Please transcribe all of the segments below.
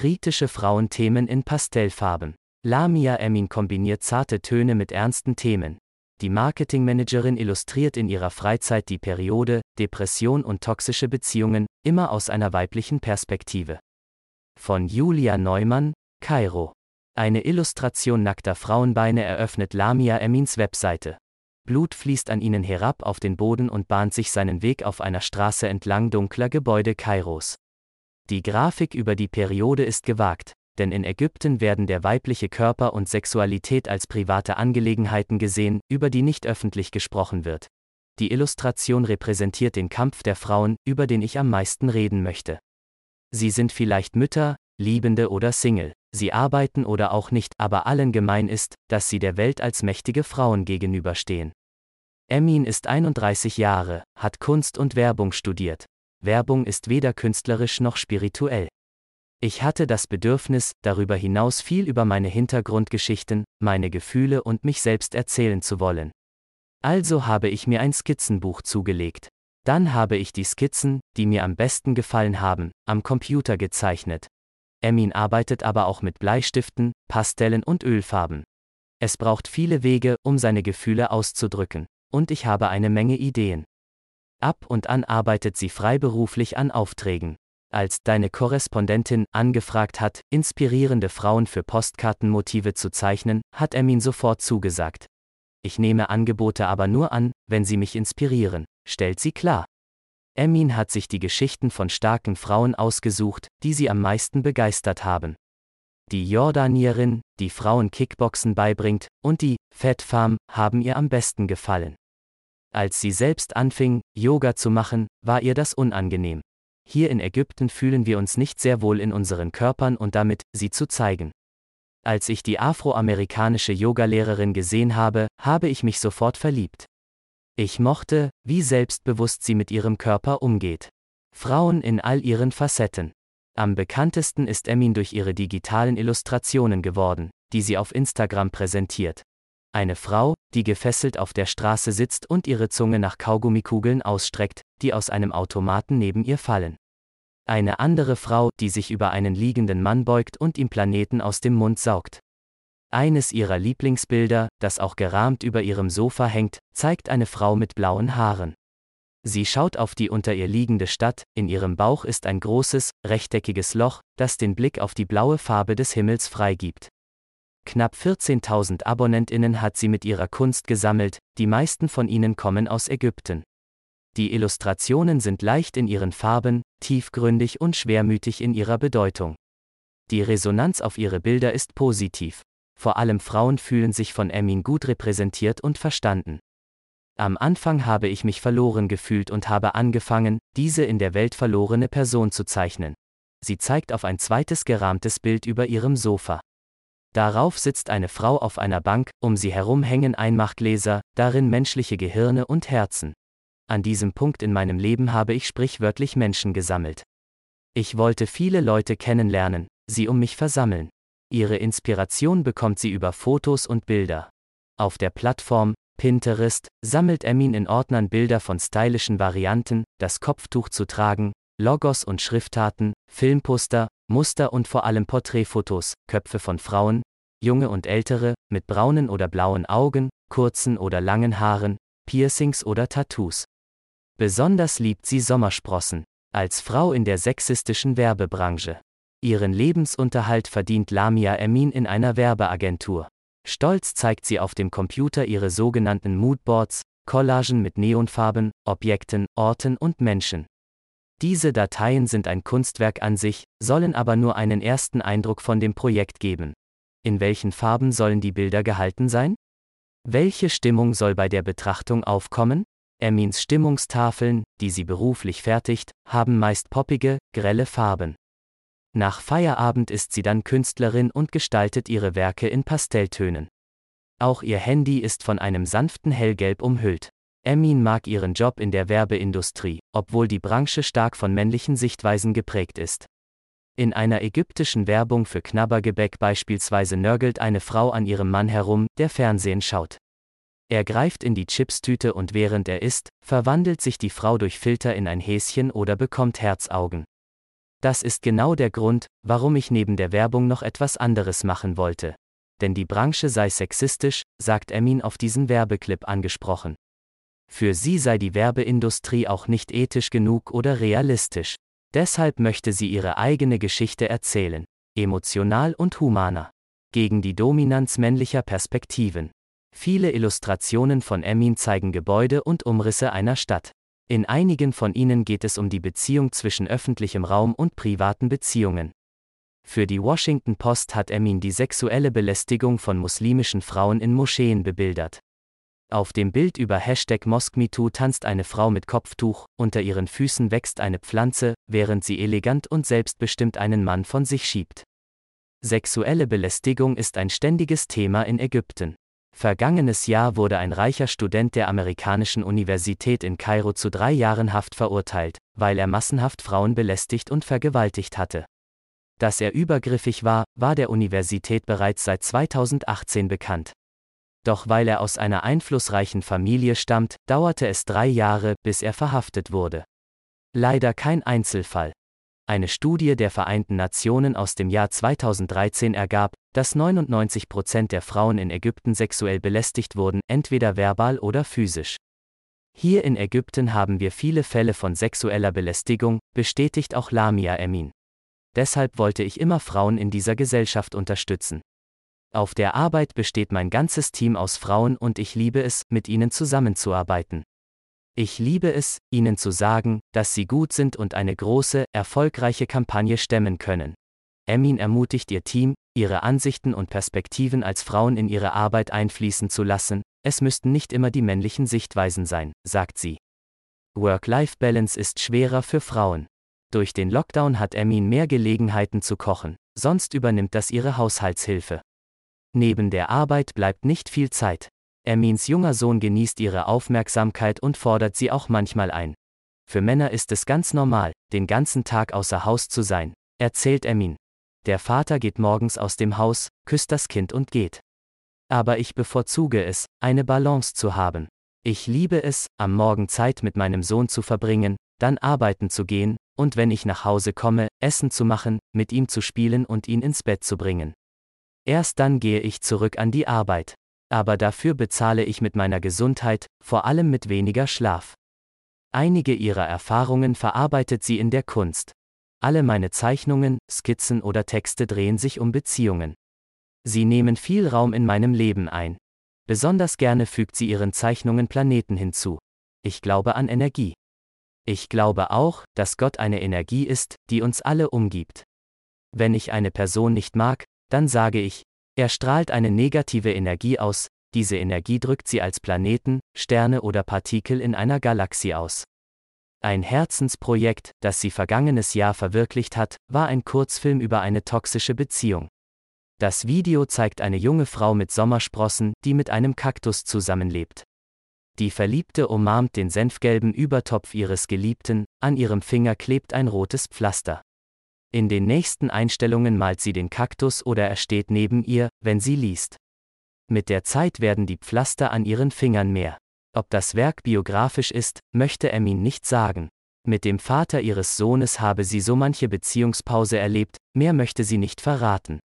Kritische Frauenthemen in Pastellfarben. Lamia Emin kombiniert zarte Töne mit ernsten Themen. Die Marketingmanagerin illustriert in ihrer Freizeit die Periode, Depression und toxische Beziehungen, immer aus einer weiblichen Perspektive. Von Julia Neumann, Kairo. Eine Illustration nackter Frauenbeine eröffnet Lamia Emins Webseite. Blut fließt an ihnen herab auf den Boden und bahnt sich seinen Weg auf einer Straße entlang dunkler Gebäude Kairos. Die Grafik über die Periode ist gewagt, denn in Ägypten werden der weibliche Körper und Sexualität als private Angelegenheiten gesehen, über die nicht öffentlich gesprochen wird. Die Illustration repräsentiert den Kampf der Frauen, über den ich am meisten reden möchte. Sie sind vielleicht Mütter, Liebende oder Single, sie arbeiten oder auch nicht, aber allen gemein ist, dass sie der Welt als mächtige Frauen gegenüberstehen. Emin ist 31 Jahre, hat Kunst und Werbung studiert. Werbung ist weder künstlerisch noch spirituell. Ich hatte das Bedürfnis, darüber hinaus viel über meine Hintergrundgeschichten, meine Gefühle und mich selbst erzählen zu wollen. Also habe ich mir ein Skizzenbuch zugelegt. Dann habe ich die Skizzen, die mir am besten gefallen haben, am Computer gezeichnet. Emin arbeitet aber auch mit Bleistiften, Pastellen und Ölfarben. Es braucht viele Wege, um seine Gefühle auszudrücken. Und ich habe eine Menge Ideen. Ab und an arbeitet sie freiberuflich an Aufträgen als deine Korrespondentin angefragt hat, inspirierende Frauen für Postkartenmotive zu zeichnen, hat Emin sofort zugesagt. Ich nehme Angebote aber nur an, wenn sie mich inspirieren, stellt sie klar. Emin hat sich die Geschichten von starken Frauen ausgesucht, die sie am meisten begeistert haben. Die Jordanierin, die Frauen Kickboxen beibringt, und die Fat Farm haben ihr am besten gefallen. Als sie selbst anfing, Yoga zu machen, war ihr das unangenehm. Hier in Ägypten fühlen wir uns nicht sehr wohl in unseren Körpern und damit, sie zu zeigen. Als ich die afroamerikanische Yogalehrerin gesehen habe, habe ich mich sofort verliebt. Ich mochte, wie selbstbewusst sie mit ihrem Körper umgeht. Frauen in all ihren Facetten. Am bekanntesten ist Emin durch ihre digitalen Illustrationen geworden, die sie auf Instagram präsentiert. Eine Frau, die gefesselt auf der Straße sitzt und ihre Zunge nach Kaugummikugeln ausstreckt, die aus einem Automaten neben ihr fallen. Eine andere Frau, die sich über einen liegenden Mann beugt und ihm Planeten aus dem Mund saugt. Eines ihrer Lieblingsbilder, das auch gerahmt über ihrem Sofa hängt, zeigt eine Frau mit blauen Haaren. Sie schaut auf die unter ihr liegende Stadt, in ihrem Bauch ist ein großes, rechteckiges Loch, das den Blick auf die blaue Farbe des Himmels freigibt. Knapp 14.000 Abonnentinnen hat sie mit ihrer Kunst gesammelt, die meisten von ihnen kommen aus Ägypten. Die Illustrationen sind leicht in ihren Farben, tiefgründig und schwermütig in ihrer Bedeutung. Die Resonanz auf ihre Bilder ist positiv. Vor allem Frauen fühlen sich von Emin gut repräsentiert und verstanden. Am Anfang habe ich mich verloren gefühlt und habe angefangen, diese in der Welt verlorene Person zu zeichnen. Sie zeigt auf ein zweites gerahmtes Bild über ihrem Sofa. Darauf sitzt eine Frau auf einer Bank, um sie herum hängen Einmachgläser, darin menschliche Gehirne und Herzen. An diesem Punkt in meinem Leben habe ich sprichwörtlich Menschen gesammelt. Ich wollte viele Leute kennenlernen, sie um mich versammeln. Ihre Inspiration bekommt sie über Fotos und Bilder. Auf der Plattform Pinterest sammelt Emin in Ordnern Bilder von stylischen Varianten, das Kopftuch zu tragen, Logos und Schriftarten, Filmposter, Muster und vor allem Porträtfotos, Köpfe von Frauen, junge und ältere, mit braunen oder blauen Augen, kurzen oder langen Haaren, Piercings oder Tattoos. Besonders liebt sie Sommersprossen, als Frau in der sexistischen Werbebranche. Ihren Lebensunterhalt verdient Lamia Emin in einer Werbeagentur. Stolz zeigt sie auf dem Computer ihre sogenannten Moodboards, Collagen mit Neonfarben, Objekten, Orten und Menschen. Diese Dateien sind ein Kunstwerk an sich, sollen aber nur einen ersten Eindruck von dem Projekt geben. In welchen Farben sollen die Bilder gehalten sein? Welche Stimmung soll bei der Betrachtung aufkommen? Ermins Stimmungstafeln, die sie beruflich fertigt, haben meist poppige, grelle Farben. Nach Feierabend ist sie dann Künstlerin und gestaltet ihre Werke in Pastelltönen. Auch ihr Handy ist von einem sanften Hellgelb umhüllt. Emin mag ihren Job in der Werbeindustrie, obwohl die Branche stark von männlichen Sichtweisen geprägt ist. In einer ägyptischen Werbung für Knabbergebäck beispielsweise nörgelt eine Frau an ihrem Mann herum, der Fernsehen schaut. Er greift in die Chipstüte und während er isst, verwandelt sich die Frau durch Filter in ein Häschen oder bekommt Herzaugen. Das ist genau der Grund, warum ich neben der Werbung noch etwas anderes machen wollte. Denn die Branche sei sexistisch, sagt Emin auf diesen Werbeclip angesprochen. Für sie sei die Werbeindustrie auch nicht ethisch genug oder realistisch. Deshalb möchte sie ihre eigene Geschichte erzählen, emotional und humaner. Gegen die Dominanz männlicher Perspektiven. Viele Illustrationen von Emin zeigen Gebäude und Umrisse einer Stadt. In einigen von ihnen geht es um die Beziehung zwischen öffentlichem Raum und privaten Beziehungen. Für die Washington Post hat Emin die sexuelle Belästigung von muslimischen Frauen in Moscheen bebildert. Auf dem Bild über Hashtag MosqueMeToo tanzt eine Frau mit Kopftuch, unter ihren Füßen wächst eine Pflanze, während sie elegant und selbstbestimmt einen Mann von sich schiebt. Sexuelle Belästigung ist ein ständiges Thema in Ägypten. Vergangenes Jahr wurde ein reicher Student der amerikanischen Universität in Kairo zu drei Jahren Haft verurteilt, weil er massenhaft Frauen belästigt und vergewaltigt hatte. Dass er übergriffig war, war der Universität bereits seit 2018 bekannt. Doch weil er aus einer einflussreichen Familie stammt, dauerte es drei Jahre, bis er verhaftet wurde. Leider kein Einzelfall. Eine Studie der Vereinten Nationen aus dem Jahr 2013 ergab, dass 99 Prozent der Frauen in Ägypten sexuell belästigt wurden, entweder verbal oder physisch. Hier in Ägypten haben wir viele Fälle von sexueller Belästigung, bestätigt auch Lamia Emin. Deshalb wollte ich immer Frauen in dieser Gesellschaft unterstützen. Auf der Arbeit besteht mein ganzes Team aus Frauen und ich liebe es, mit ihnen zusammenzuarbeiten. Ich liebe es, ihnen zu sagen, dass sie gut sind und eine große, erfolgreiche Kampagne stemmen können. Emin ermutigt ihr Team, ihre Ansichten und Perspektiven als Frauen in ihre Arbeit einfließen zu lassen, es müssten nicht immer die männlichen Sichtweisen sein, sagt sie. Work-Life-Balance ist schwerer für Frauen. Durch den Lockdown hat Emin mehr Gelegenheiten zu kochen, sonst übernimmt das ihre Haushaltshilfe. Neben der Arbeit bleibt nicht viel Zeit. Ermins junger Sohn genießt ihre Aufmerksamkeit und fordert sie auch manchmal ein. Für Männer ist es ganz normal, den ganzen Tag außer Haus zu sein, erzählt Ermin. Der Vater geht morgens aus dem Haus, küsst das Kind und geht. Aber ich bevorzuge es, eine Balance zu haben. Ich liebe es, am Morgen Zeit mit meinem Sohn zu verbringen, dann arbeiten zu gehen, und wenn ich nach Hause komme, Essen zu machen, mit ihm zu spielen und ihn ins Bett zu bringen. Erst dann gehe ich zurück an die Arbeit. Aber dafür bezahle ich mit meiner Gesundheit, vor allem mit weniger Schlaf. Einige ihrer Erfahrungen verarbeitet sie in der Kunst. Alle meine Zeichnungen, Skizzen oder Texte drehen sich um Beziehungen. Sie nehmen viel Raum in meinem Leben ein. Besonders gerne fügt sie ihren Zeichnungen Planeten hinzu. Ich glaube an Energie. Ich glaube auch, dass Gott eine Energie ist, die uns alle umgibt. Wenn ich eine Person nicht mag, dann sage ich, er strahlt eine negative Energie aus, diese Energie drückt sie als Planeten, Sterne oder Partikel in einer Galaxie aus. Ein Herzensprojekt, das sie vergangenes Jahr verwirklicht hat, war ein Kurzfilm über eine toxische Beziehung. Das Video zeigt eine junge Frau mit Sommersprossen, die mit einem Kaktus zusammenlebt. Die Verliebte umarmt den senfgelben Übertopf ihres Geliebten, an ihrem Finger klebt ein rotes Pflaster. In den nächsten Einstellungen malt sie den Kaktus oder er steht neben ihr, wenn sie liest. Mit der Zeit werden die Pflaster an ihren Fingern mehr. Ob das Werk biografisch ist, möchte Emin nicht sagen. Mit dem Vater ihres Sohnes habe sie so manche Beziehungspause erlebt, mehr möchte sie nicht verraten.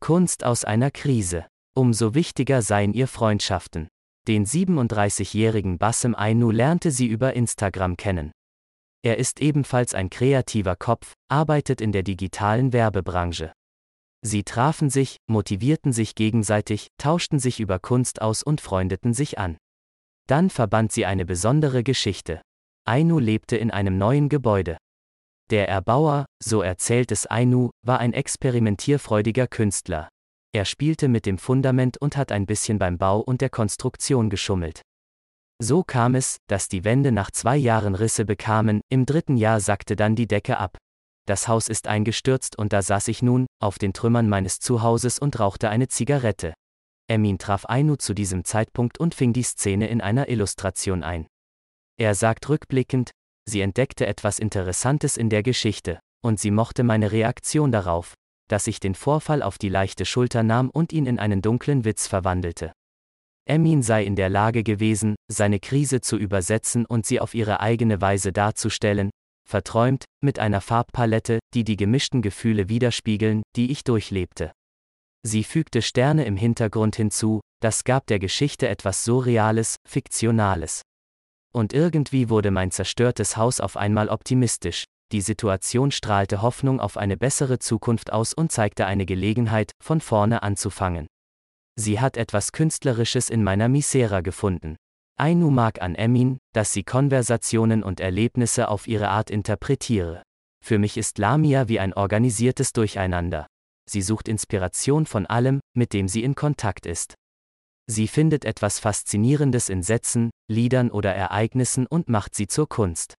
Kunst aus einer Krise. Umso wichtiger seien ihr Freundschaften. Den 37-jährigen Bassem Ainu lernte sie über Instagram kennen. Er ist ebenfalls ein kreativer Kopf, arbeitet in der digitalen Werbebranche. Sie trafen sich, motivierten sich gegenseitig, tauschten sich über Kunst aus und freundeten sich an. Dann verband sie eine besondere Geschichte. Ainu lebte in einem neuen Gebäude. Der Erbauer, so erzählt es Ainu, war ein experimentierfreudiger Künstler. Er spielte mit dem Fundament und hat ein bisschen beim Bau und der Konstruktion geschummelt. So kam es, dass die Wände nach zwei Jahren Risse bekamen, im dritten Jahr sackte dann die Decke ab. Das Haus ist eingestürzt und da saß ich nun, auf den Trümmern meines Zuhauses und rauchte eine Zigarette. Emin traf Ainu zu diesem Zeitpunkt und fing die Szene in einer Illustration ein. Er sagt rückblickend, sie entdeckte etwas Interessantes in der Geschichte, und sie mochte meine Reaktion darauf, dass ich den Vorfall auf die leichte Schulter nahm und ihn in einen dunklen Witz verwandelte. Emin sei in der Lage gewesen, seine Krise zu übersetzen und sie auf ihre eigene Weise darzustellen, verträumt, mit einer Farbpalette, die die gemischten Gefühle widerspiegeln, die ich durchlebte. Sie fügte Sterne im Hintergrund hinzu, das gab der Geschichte etwas Surreales, Fiktionales. Und irgendwie wurde mein zerstörtes Haus auf einmal optimistisch, die Situation strahlte Hoffnung auf eine bessere Zukunft aus und zeigte eine Gelegenheit, von vorne anzufangen. Sie hat etwas Künstlerisches in meiner Misera gefunden. Ainu mag an Emin, dass sie Konversationen und Erlebnisse auf ihre Art interpretiere. Für mich ist Lamia wie ein organisiertes Durcheinander. Sie sucht Inspiration von allem, mit dem sie in Kontakt ist. Sie findet etwas Faszinierendes in Sätzen, Liedern oder Ereignissen und macht sie zur Kunst.